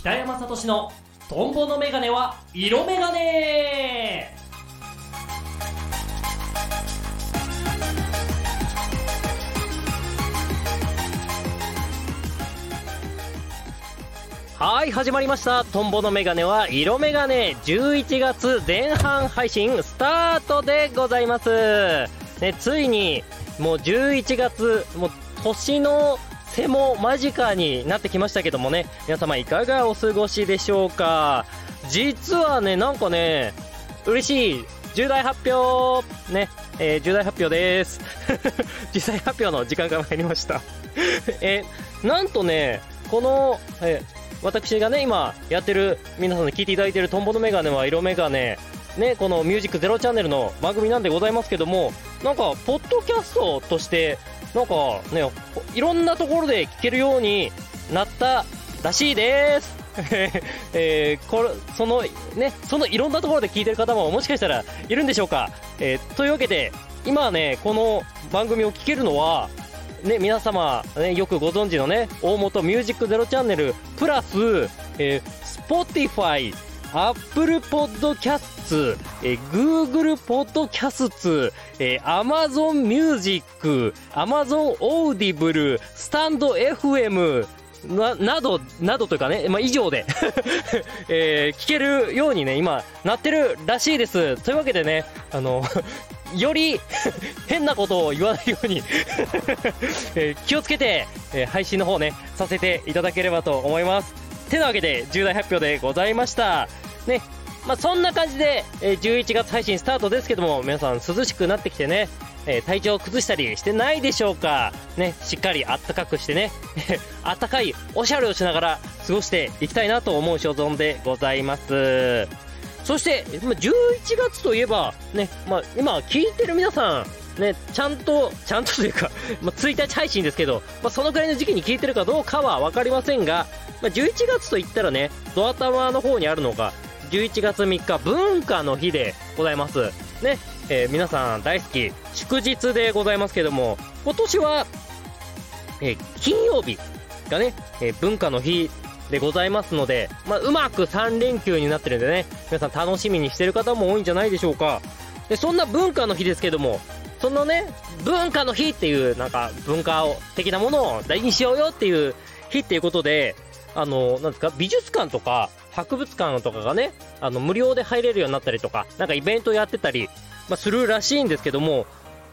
北山聡のトンボのメガネは色メガネはい始まりました。トンボのメガネは色メガネ11月前半配信スタートでございます。ねついにもう11月もう年の瀬も間近になってきましたけどもね、皆様いかがお過ごしでしょうか？実はね、なんかね、嬉しい重大発表ね、えー、重大発表です。重大発表の時間が参りました え、なんとね、この、え、私がね、今やってる、皆さんに聞いていただいてるトンボのメガネは色メガネ、ね、このミュージックゼロチャンネルの番組なんでございますけども、なんか、ポッドキャストとして、なんかね、いろんなところで聞けるようになったらしいです。えー、これ、その、ね、そのいろんなところで聞いてる方ももしかしたらいるんでしょうか。えー、というわけで、今ね、この番組を聞けるのは、ね、皆様、ね、よくご存知のね、大元ミュージックゼロチャンネル、プラス、えー、Spotify、Apple Podcasts、えー、Google Podcasts、えー、Amazon Music、Amazon Audible、Stand FM、な、など、などというかね、まあ、以上で えー、聞けるようにね、今、なってるらしいです。というわけでね、あの より 変なことを言わないようにえー、気をつけて、えー、配信の方ね、させていただければと思います。てなわけで、重大発表でございました。ね、まあ、そんな感じで、え、11月配信スタートですけども、皆さん涼しくなってきてね、え、体調を崩したりしてないでしょうか。ね、しっかりあったかくしてね、あったかいおしゃれをしながら過ごしていきたいなと思う所存でございます。そして、11月といえば、ね、まあ、今聞いてる皆さん、ね、ちゃんと、ちゃんとというか、まあ、1日配信ですけど、まあ、そのくらいの時期に聞いてるかどうかは分かりませんが、まあ、11月といったらね、ドアタワーの方にあるのが、11月3日文化の日でございます。ね、えー、皆さん大好き、祝日でございますけども、今年は、えー、金曜日がね、えー、文化の日でございますので、まあ、うまく3連休になってるんでね、皆さん楽しみにしてる方も多いんじゃないでしょうか。で、そんな文化の日ですけども、そのね、文化の日っていう、なんか文化を、的なものを大事にしようよっていう日っていうことで、あの、なんですか、美術館とか、博物館とかがね、あの、無料で入れるようになったりとか、なんかイベントやってたり、まあ、するらしいんですけども、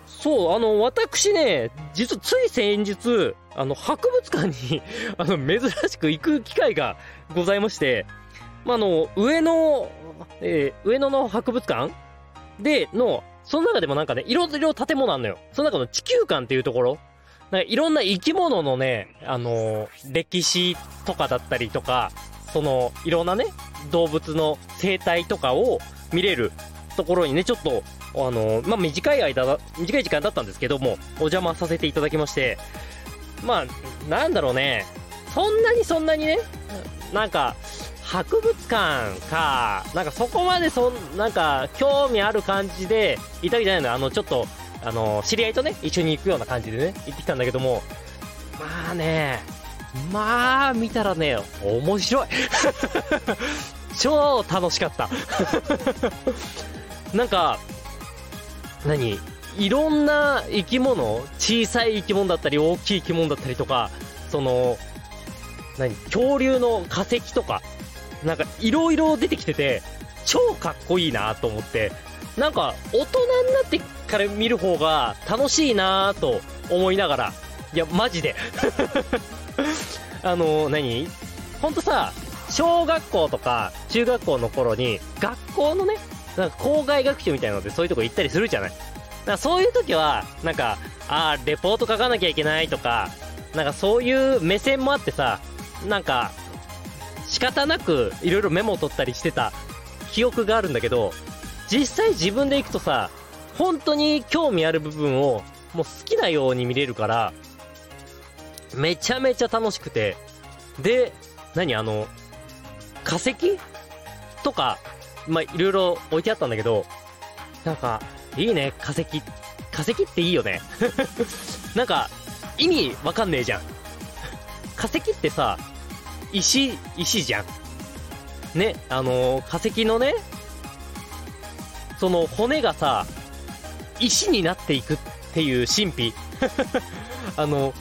そう、あの、私ね、実はつい先日、あの、博物館に あの、珍しく行く機会がございまして、まあ、あの、上野、えー、上野の博物館での、その中でもなんかね、いろいろ建物あんのよ。その中の地球館っていうところなんかいろんな生き物のね、あのー、歴史とかだったりとか、その、いろんなね、動物の生態とかを見れるところにね、ちょっと、あの、まあ、短い間短い時間だったんですけども、お邪魔させていただきまして、まあ、なんだろうね、そんなにそんなにね、なんか、博物館か、なんかそこまでそん、なんか、興味ある感じで、いたわけじゃないのあの、ちょっと、あの、知り合いとね、一緒に行くような感じでね、行ってきたんだけども、まあね、まあ、見たらね、面白い。超楽しかった。なんか、何いろんな生き物、小さい生き物だったり、大きい生き物だったりとか、その、何恐竜の化石とか、なんかいろいろ出てきてて、超かっこいいなと思って、なんか大人になってから見る方が楽しいなと思いながら、いや、マジで。あの、何？ほんとさ、小学校とか中学校の頃に、学校のね、なんか校外学習みたいなのでそういうとこ行ったりするじゃない？だからそういう時は、なんか、ああ、レポート書かなきゃいけないとか、なんかそういう目線もあってさ、なんか、仕方なくいろいろメモを取ったりしてた記憶があるんだけど、実際自分で行くとさ、本当に興味ある部分をもう好きなように見れるから、めちゃめちゃ楽しくて、で、何あの、化石？とか、まあ、いろいろ置いてあったんだけど、なんか、いいね、化石。化石っていいよね。なんか、意味わかんねえじゃん。化石ってさ、石、石じゃん。ね、あのー化石のね、その骨がさ、石になっていくっていう神秘。あの、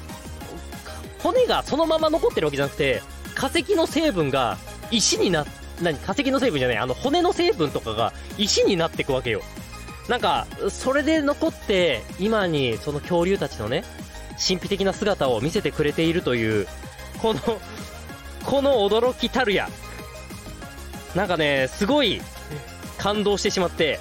骨がそのまま残ってるわけじゃなくて、化石の成分が石になっ、何化石の成分じゃない、あの骨の成分とかが石になっていくわけよ。なんか、それで残って、今にその恐竜たちのね、神秘的な姿を見せてくれているという、この、この驚きたるや。なんかね、すごい感動してしまって。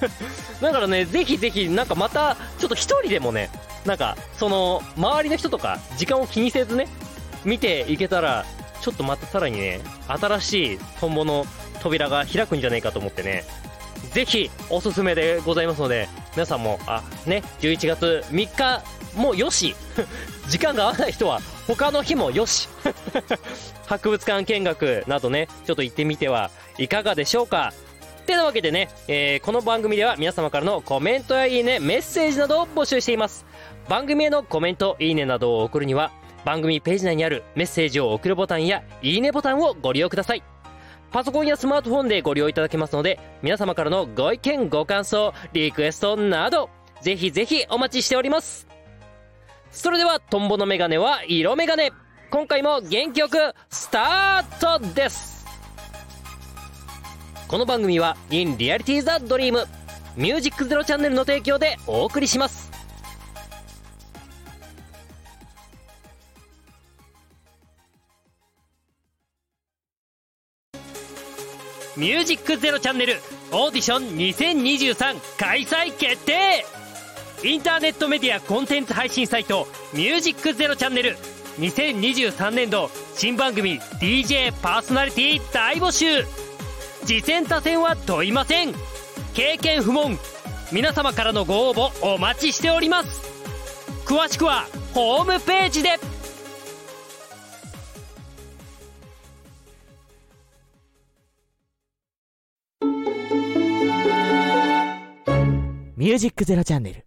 だからね、ぜひぜひ、なんかまた、ちょっと一人でもね、なんか、その、周りの人とか、時間を気にせずね、見ていけたら、ちょっとまたさらにね、新しいトンボの扉が開くんじゃないかと思ってね、ぜひおすすめでございますので、皆さんも、あ、ね、11月3日もよし、時間が合わない人は他の日もよし、博物館見学などね、ちょっと行ってみてはいかがでしょうか。てなわけでね、えーこの番組では皆様からのコメントやいいね、メッセージなどを募集しています。番組へのコメント、いいねなどを送るには、番組ページ内にあるメッセージを送るボタンや、いいねボタンをご利用ください。パソコンやスマートフォンでご利用いただけますので、皆様からのご意見、ご感想、リクエストなど、ぜひぜひお待ちしております。それでは、トンボのメガネは色メガネ。今回も元気よく、スタートですこの番組は、In Reality the Dream、ミュージックゼロチャンネルの提供でお送りします。ミュージックゼロチャンネルオーディション2023開催決定。インターネットメディアコンテンツ配信サイトミュージックゼロチャンネル。2023年度新番組 DJ パーソナリティ大募集。次戦他戦は問いません。経験不問。皆様からのご応募お待ちしております。詳しくはホームページで。ミュージックゼロチャンネル。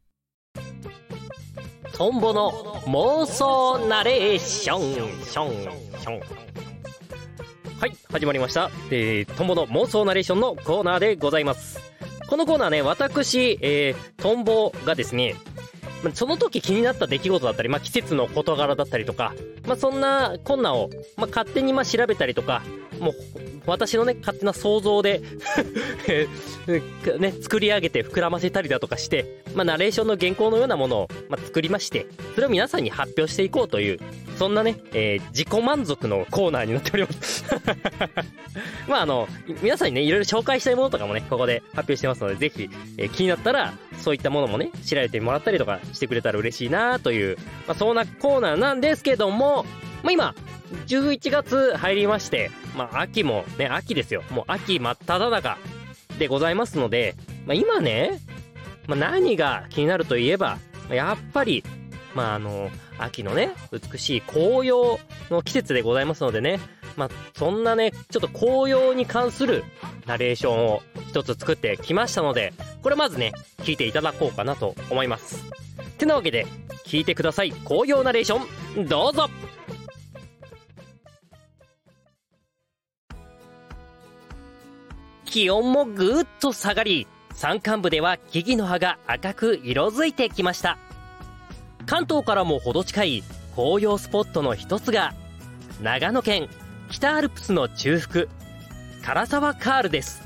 トンボの妄想ナレーション。ション。ション。はい始まりました、えー、トンボの妄想ナレーションのコーナーでございます。このコーナーね私、えー、トンボがですねまその時気になった出来事だったり、まあ、季節の事柄だったりとか、まあ、そんなこんなを、まあ、勝手にまあ調べたりとかもう私のね勝手な想像で ね、作り上げて膨らませたりだとかして、まあ、ナレーションの原稿のようなものを、まあ、作りまして、それを皆さんに発表していこうという、そんなね、えー自己満足のコーナーになっております。まあ、あの、皆さんにね、いろいろ紹介したいものとかもね、ここで発表してますので、ぜひ、えー気になったら、そういったものもね、調べてもらったりとかしてくれたら嬉しいなという、まあ、そんなコーナーなんですけども、まあ、今、11月入りまして、まあ、秋もね、秋ですよ。もう秋真っ只中でございますので、まあ、今ね、まあ、何が気になるといえば、やっぱり、まあ、あの、秋のね、美しい紅葉の季節でございますのでね、まあ、そんなね、ちょっと紅葉に関するナレーションを一つ作ってきましたので、これまずね、聞いていただこうかなと思います。てなわけで、聞いてください。紅葉ナレーション、どうぞ気温もぐーっと下がり、山間部では木々の葉が赤く色づいてきました。関東からも程近い紅葉スポットの一つが、長野県北アルプスの中腹、唐沢カールです。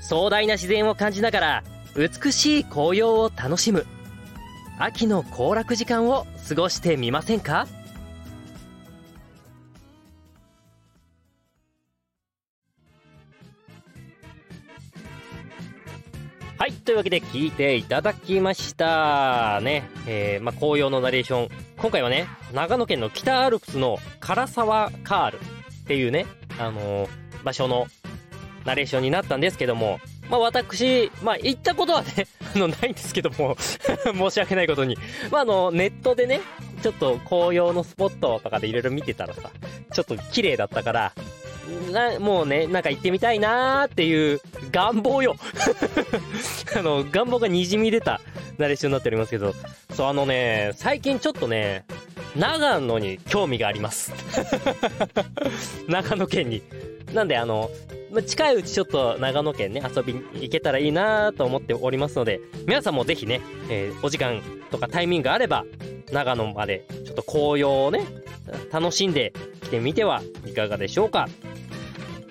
壮大な自然を感じながら、美しい紅葉を楽しむ、秋の行楽時間を過ごしてみませんか？はい。というわけで聞いていただきました。ね。えー、まあ、紅葉のナレーション。今回はね、長野県の北アルプスの唐沢カールっていうね、あのー場所のナレーションになったんですけども、まあ、私、まあ、行ったことはね、あの、ないんですけども、申し訳ないことに。まあ、あの、ネットでね、ちょっと紅葉のスポットとかでいろいろ見てたらさ、ちょっと綺麗だったから、なもうね、なんか行ってみたいなーっていう願望よ。あの、願望が滲み出たナレーションになっておりますけど、そう、あのね、最近ちょっとね、長野に興味があります。長野県に。なんであの、ま近いうちちょっと長野県ね、遊びに行けたらいいなと思っておりますので、皆さんもぜひね、えーお時間とかタイミングがあれば、長野までちょっと紅葉をね、楽しんで来てみてはいかがでしょうか。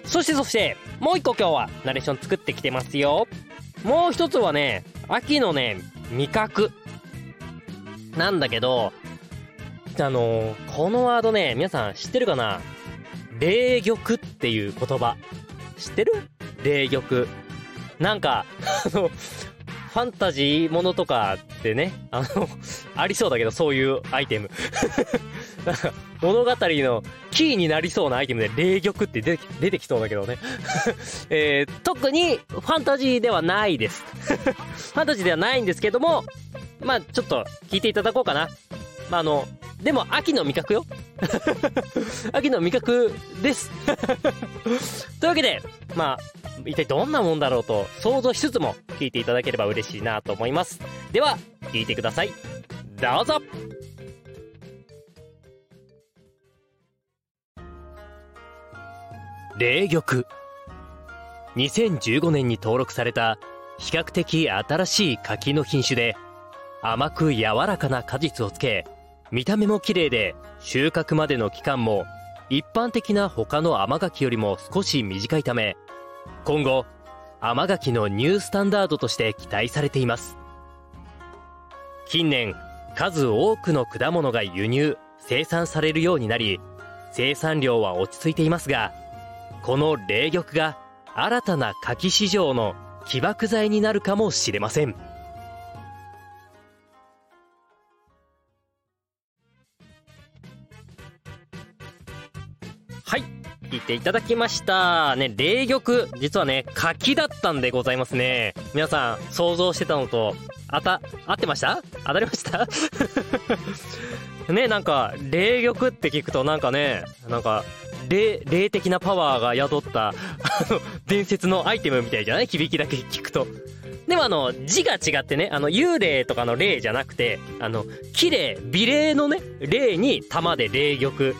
そしてそして、もう一個今日はナレーション作ってきてますよ。もう一つはね、秋のね、味覚。なんだけど、あのーこのワードね、皆さん知ってるかな？霊玉っていう言葉。知ってる？霊玉。なんか、あの、ファンタジーものとかってね、あの、ありそうだけど、そういうアイテム。物語のキーになりそうなアイテムで、霊玉って出てき出てきそうだけどね。えー特にファンタジーではないです。ファンタジーではないんですけども、まあちょっと聞いていただこうかな。まああの、でも秋の味覚よ。秋の味覚です。というわけで、まあ、一体どんなもんだろうと想像しつつも聞いていただければ嬉しいなと思います。では、聞いてください。どうぞ霊玉。2015年に登録された比較的新しい柿の品種で甘く柔らかな果実をつけ見た目も綺麗で収穫までの期間も一般的な他の甘柿よりも少し短いため今後甘柿のニュースタンダードとして期待されています。近年数多くの果物が輸入生産されるようになり生産量は落ち着いていますがこの霊玉が新たな柿市場の起爆剤になるかもしれません。はい。聞いていただきました。ね霊玉実はね柿だったんでございますね。皆さん想像してたのとあた合ってました？当たりました？ねなんか霊玉って聞くとなんかねなんか霊霊的なパワーが宿ったあの伝説のアイテムみたいじゃない？響きだけ聞くと。でもあの字が違ってねあの幽霊とかの霊じゃなくてあの綺麗美麗のね霊に玉で霊玉っ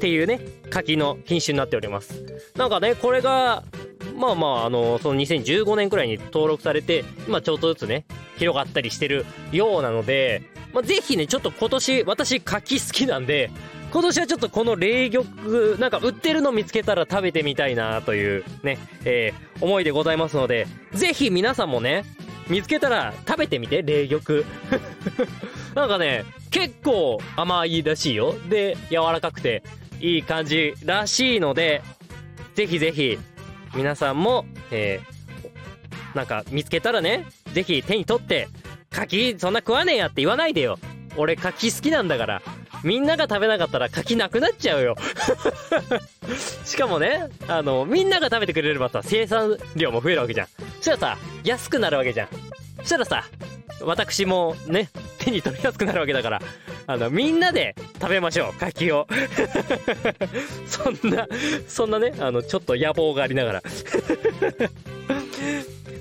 ていうね柿の品種になっております。なんかねこれがまあまああのその2015年くらいに登録されて今ちょっとずつね広がったりしてるようなので、まあ、ぜひねちょっと今年私柿好きなんで今年はちょっとこの霊玉なんか売ってるの見つけたら食べてみたいなというね、えー思いでございますのでぜひ皆さんもね見つけたら食べてみて霊玉。なんかね結構甘いらしいよ。で柔らかくていい感じらしいのでぜひぜひ皆さんも、えーなんか見つけたらねぜひ手に取って柿そんな食わねえやって言わないでよ。俺柿好きなんだから。みんなが食べなかったら柿なくなっちゃうよ。しかもねあのみんなが食べてくれればさ生産量も増えるわけじゃん。そしたらさ安くなるわけじゃん。そしたらさ私もね手に取りやすくなるわけだからあのみんなで食べましょう柿を。そんなそんなねあのちょっと野望がありながら。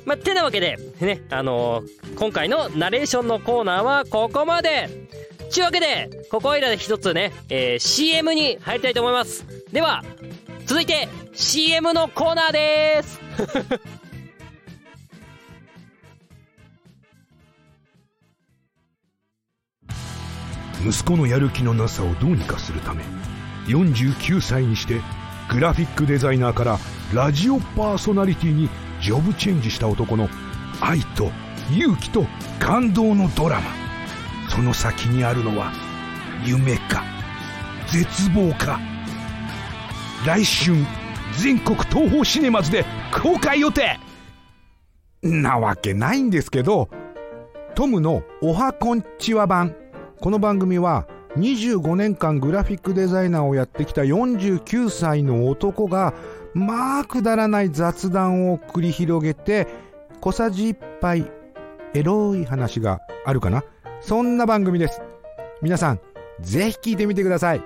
ま、てなわけでねあのー今回のナレーションのコーナーはここまで。ちゅうわけでここいらで一つね、えー CM に入りたいと思います。では続いて CM のコーナーです。息子のやる気のなさをどうにかするため49歳にしてグラフィックデザイナーからラジオパーソナリティにジョブチェンジした男の愛と勇気と感動のドラマ。その先にあるのは夢か絶望か。来春全国東宝シネマズで公開予定。なわけないんですけどトムのおはこんちは版。この番組は25年間グラフィックデザイナーをやってきた49歳の男がまあくだらない雑談を繰り広げて小さじ1杯エロい話があるかな。そんな番組です。皆さんぜひ聞いてみてください。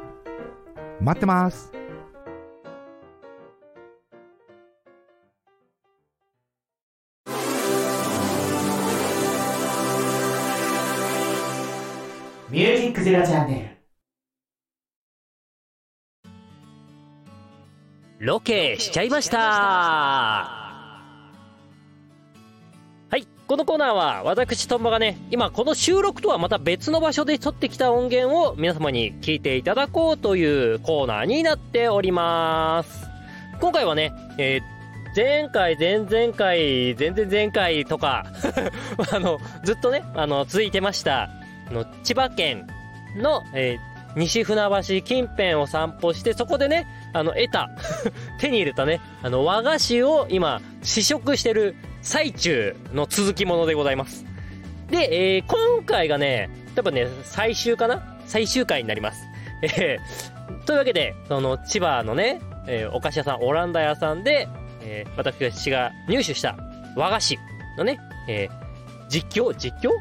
待ってます。ミュージックゼロチャンネル。ロケしちゃいました。このコーナーは私トンボがね今この収録とはまた別の場所で撮ってきた音源を皆様に聞いていただこうというコーナーになっております。今回はね、えー前回、前々回、前々前回とか あの、ずっとね、あの、続いてました、あの、千葉県の、えー、西船橋近辺を散歩して、そこでね、あの、得た 手に入れたね、あの、和菓子を今、試食してる最中の続きものでございます。で、えー、今回がね、多分ね、最終かな？最終回になります。えー、というわけで、その、千葉のね、えー、お菓子屋さん、オランダ屋さんで、えー、私が入手した和菓子のね、えー、実況？実況？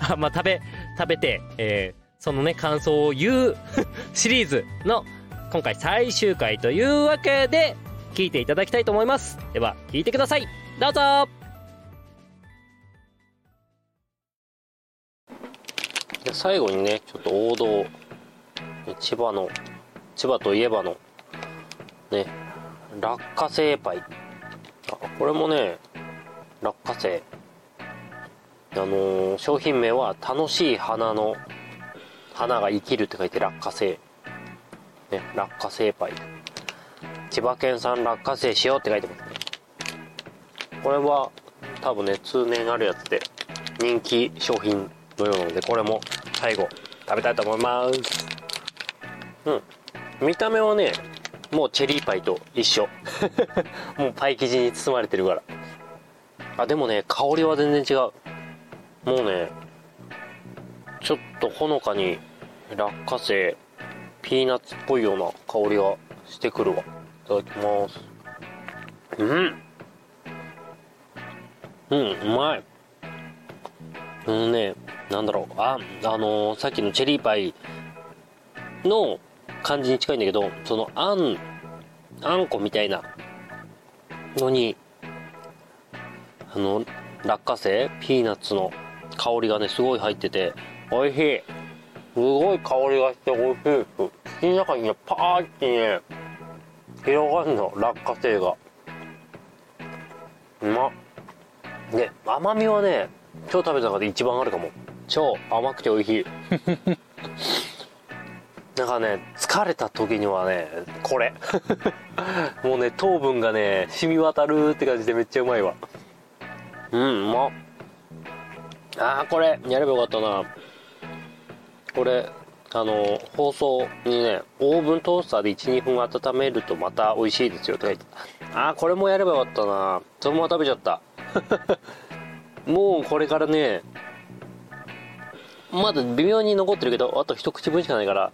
あまあ、食べ、食べて、えー、そのね、感想を言う シリーズの今回最終回というわけで、聞いていただきたいと思います。では、聞いてください。どうぞじゃ最後にね、ちょっと王道、千葉の、千葉といえばの、ね、落花生パイこれもね落花生あのー、商品名は楽しい花の花が生きるって書いて落花生。ね落花生パイ。千葉県産落花生しようって書いてますね。これは多分ね通年あるやつで人気商品のようなのでこれも最後食べたいと思います。うん。見た目はねもうチェリーパイと一緒。もうパイ生地に包まれてるから。あでもね香りは全然違う。もうねちょっとほのかに落花生ピーナッツっぽいような香りがしてくるわ。いただきます。うん。うんうまい。うんねなんだろう。ああのー、さっきのチェリーパイの感じに近いんだけど、そのあん、あんこみたいなのに、あの、落花生ピーナッツの香りがね、すごい入ってて、美味しい。すごい香りがして美味しいです。口の中にね、パーってね、広がるの、落花生が。うまっ。で、甘みはね、今日食べた中で一番あるかも。超甘くて美味しい。なんかね疲れた時にはねこれ もうね糖分がね染み渡るって感じでめっちゃうまいわうんうまああこれやればよかったなこれあの放送にねオーブントースターで12分温めるとまた美味しいですよとか言って。ああこれもやればよかったな。そのまま食べちゃった。もうこれからねまだ微妙に残ってるけどあと一口分しかないから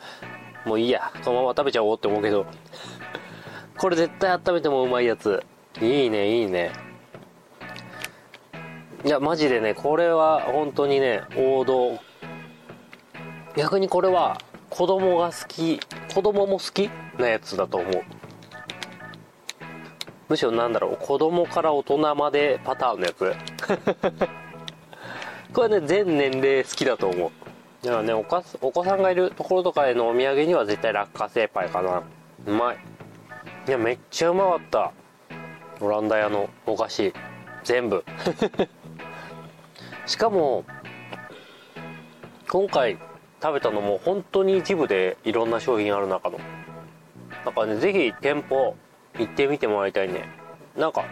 もういいや。そのまま食べちゃおうって思うけど。これ絶対温めてもうまいやつ。いいねいいね。いやマジでねこれは本当にね王道。逆にこれは子供が好き子供も好きなやつだと思う。むしろなんだろう子供から大人までパターンのやつ。これね全年齢好きだと思う。だからねおかお子さんがいるところとかへのお土産には絶対落花生パイかな。うまい。いやめっちゃうまかった。オランダ屋のお菓子。全部。しかも今回食べたのも本当に一部でいろんな商品ある中の。だからねぜひ店舗行ってみてもらいたいね。なんか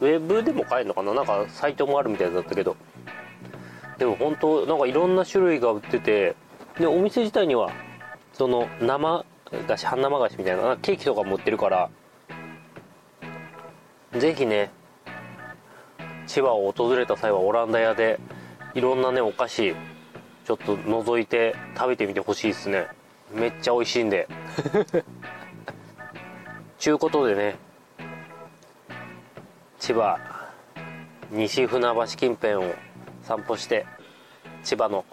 ウェブでも買えるのかな？なんかサイトもあるみたいだったけど。でも本当なんかいろんな種類が売っててでお店自体にはその生菓子半生菓子みたいなケーキとかも売ってるからぜひね千葉を訪れた際はオランダ屋でいろんなねお菓子ちょっと覗いて食べてみてほしいですね。めっちゃ美味しいんで。ちゅうことでね千葉西船橋近辺を散歩して千葉の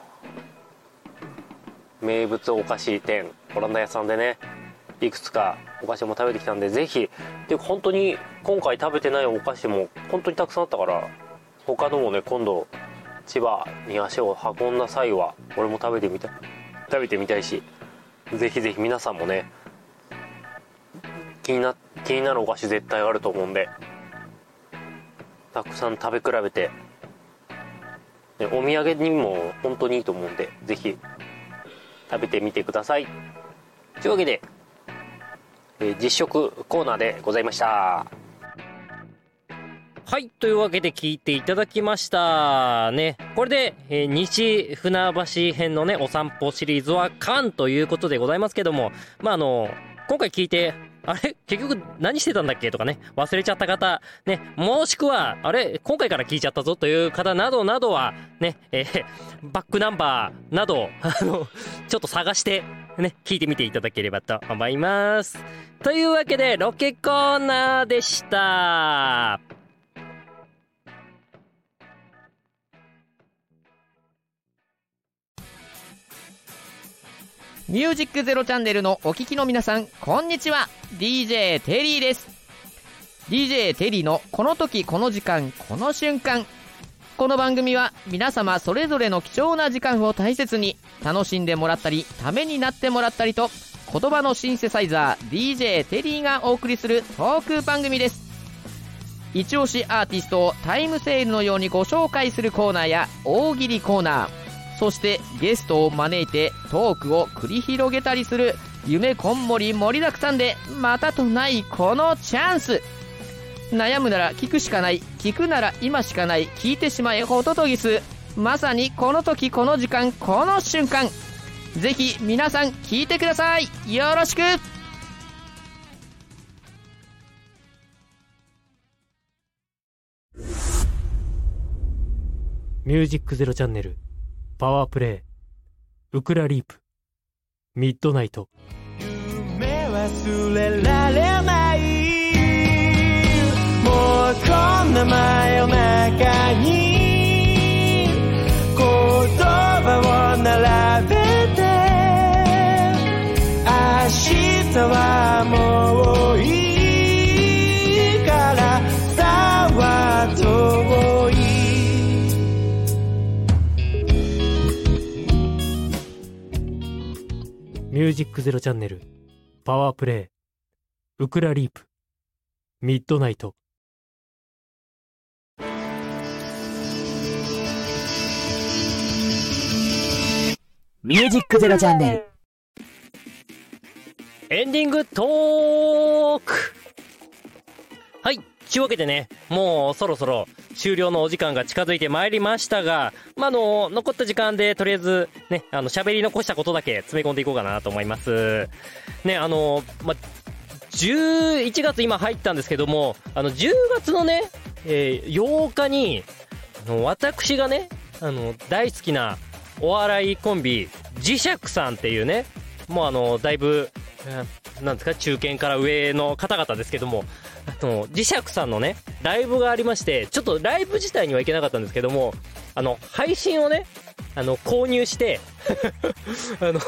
名物お菓子店オランダ屋さんでねいくつかお菓子も食べてきたんでぜひ。で本当に今回食べてないお菓子も本当にたくさんあったから他のもね今度千葉に足を運んだ際は俺も食べてみたい。食べてみたいしぜひぜひ皆さんもね気にな気になるお菓子絶対あると思うんでたくさん食べ比べてねお土産にも本当にいいと思うんでぜひ食べてみてください。というわけで、え実食コーナーでございました。はい。というわけで聞いていただきました。ね。これで、えー西船橋編のね、お散歩シリーズは完ということでございますけども、まあ、あの、今回聞いて、あれ？結局何してたんだっけ？とかね、忘れちゃった方、ね、もしくは、あれ？今回から聞いちゃったぞという方などなどは、ね、えー バックナンバーなど、あの、ちょっと探して、ね、聞いてみていただければと思います。というわけで、ロケコーナーでした。ミュージックゼロチャンネルのお聞きの皆さん、こんにちは。DJ テリーです。DJ テリーのこの時この時間この瞬間。この番組は皆様それぞれの貴重な時間を大切に楽しんでもらったり、ためになってもらったりと、言葉のシンセサイザー DJ テリーがお送りするトーク番組です。一押しアーティストをタイムセールのようにご紹介するコーナーや大喜利コーナー、そしてゲストを招いてトークを繰り広げたりする夢こんもり盛りだくさんでまたとないこのチャンス。悩むなら聞くしかない聞くなら今しかない聞いてしまえホトトギスまさにこの時この時間この瞬間。ぜひ皆さん聞いてください。よろしく。ミュージックゼロチャンネル、パワープレイ、ウクラリープ、ミッドナイト。夢忘れられない。もうこんな真夜中に。言葉を並べて。明日はもうい。ュージックゼロチャンネル、パワープレイ、ウクラリープ、ミッドナイト。ミュージックゼロチャンネル。エンディングトークはい。ちゅうわけでね、もうそろそろ終了のお時間が近づいてまいりましたが、まあ、の、残った時間でとりあえずね、あの、喋り残したことだけ詰め込んでいこうかなと思います。ね、あの、まあ、11月今入ったんですけども、あの、10月のね、えー8日に、あの、私がね、あの、大好きなお笑いコンビ、磁石さんっていうね、もうあの、だいぶ、えーなんですか、中堅から上の方々ですけども、あの、磁石さんのね、ライブがありまして、ちょっとライブ自体には行けなかったんですけども、あの、配信をね、あの、購入して、あの、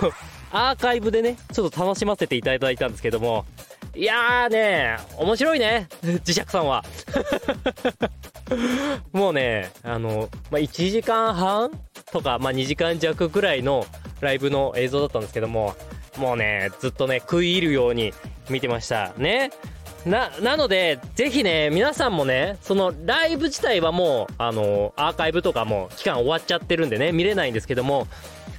アーカイブでね、ちょっと楽しませていただいたんですけども、いやーね、面白いね、磁石さんは。もうね、あの、まあ、1時間半とか、まあ、2時間弱くらいのライブの映像だったんですけども、もうね、ずっとね、食い入るように見てました。ね。な、なので、ぜひね、皆さんもね、そのライブ自体はもう、あの、アーカイブとかも期間終わっちゃってるんでね、見れないんですけども、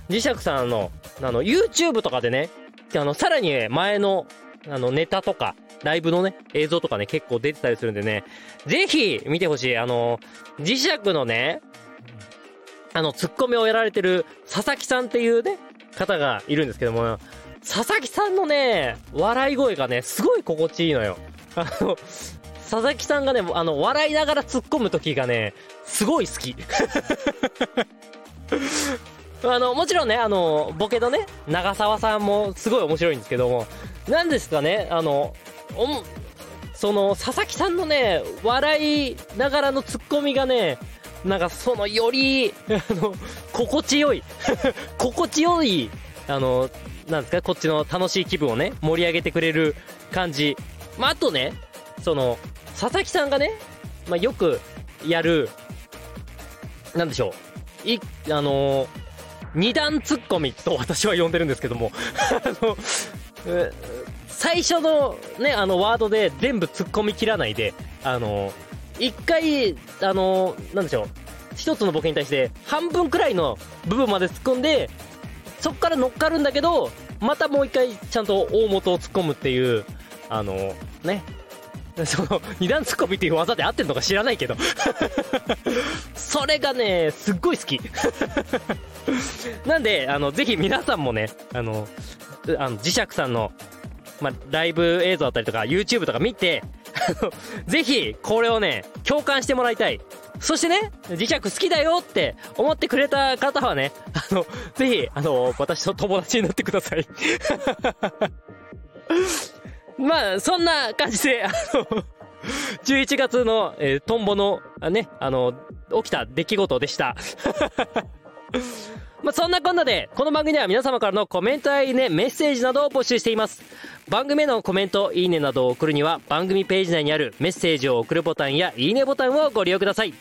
磁石さんの、あの、YouTube とかでね、あの、さらに前の、あの、ネタとか、ライブのね、映像とかね、結構出てたりするんでね、ぜひ見てほしい。あの、磁石のね、あの、ツッコミをやられてる佐々木さんっていうね、方がいるんですけども、佐々木さんのね、笑い声がね、すごい心地いいのよ。あの、佐々木さんがね、あの、笑いながら突っ込む時がね、すごい好き。あの、もちろんね、あの、ボケのね、長澤さんもすごい面白いんですけども、なんですかね、あの、おもその、佐々木さんのね、笑いながらの突っ込みがね、なんかそのより、あの、心地よい、心地よい、あの、なんですか、こっちの楽しい気分をね、盛り上げてくれる感じ。まあ、あとね、その、佐々木さんがね、まあ、よくやる、なんでしょう、い、あの二段ツッコミと私は呼んでるんですけども、あの、最初のね、あのワードで全部突っ込み切らないで、あの、一回、あの、なんでしょう、一つのボケに対して半分くらいの部分まで突っ込んで、そっから乗っかるんだけど、またもう一回ちゃんと大元を突っ込むっていう、あの、ね。その、二段突っ込みっていう技で合ってんのか知らないけど。それがね、すっごい好き。なんで、あの、ぜひ皆さんもね、あの、あの磁石さんの、ま、ライブ映像だったりとか、YouTube とか見て、ぜひ、これをね、共感してもらいたい。そしてね、磁石好きだよって思ってくれた方はね、あの、ぜひ、あの、私と友達になってください。まあ、そんな感じで、あの、11月の、えートンボの、ね、あの、起きた出来事でした。まあ、そんなこんなで、この番組では皆様からのコメントやいいね、メッセージなどを募集しています。番組へのコメント、いいねなどを送るには、番組ページ内にあるメッセージを送るボタンやいいねボタンをご利用ください。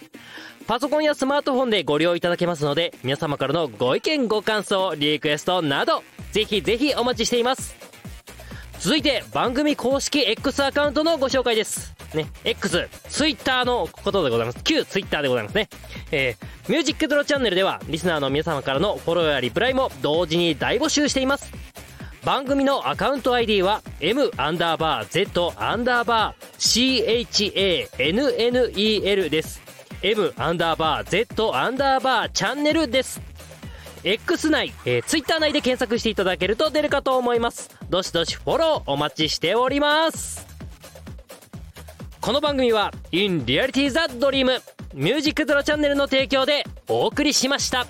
パソコンやスマートフォンでご利用いただけますので、皆様からのご意見、ご感想、リクエストなど、ぜひぜひお待ちしています。続いて番組公式 X アカウントのご紹介です。ね、X、Twitter のことでございます。旧 Twitter でございますね。えー、ミュージックドロチャンネルでは、リスナーの皆様からのフォローやリプライも同時に大募集しています。番組のアカウント ID は M アンダーバー Z アンダーバー CHANNEL です。M アンダーバー Z アンダーバーチャンネルです。X 内、えー、Twitter 内で検索していただけると出るかと思います。どしどしフォローお待ちしております。この番組は In Reality the Dream ミュージックゼロチャンネルの提供でお送りしました。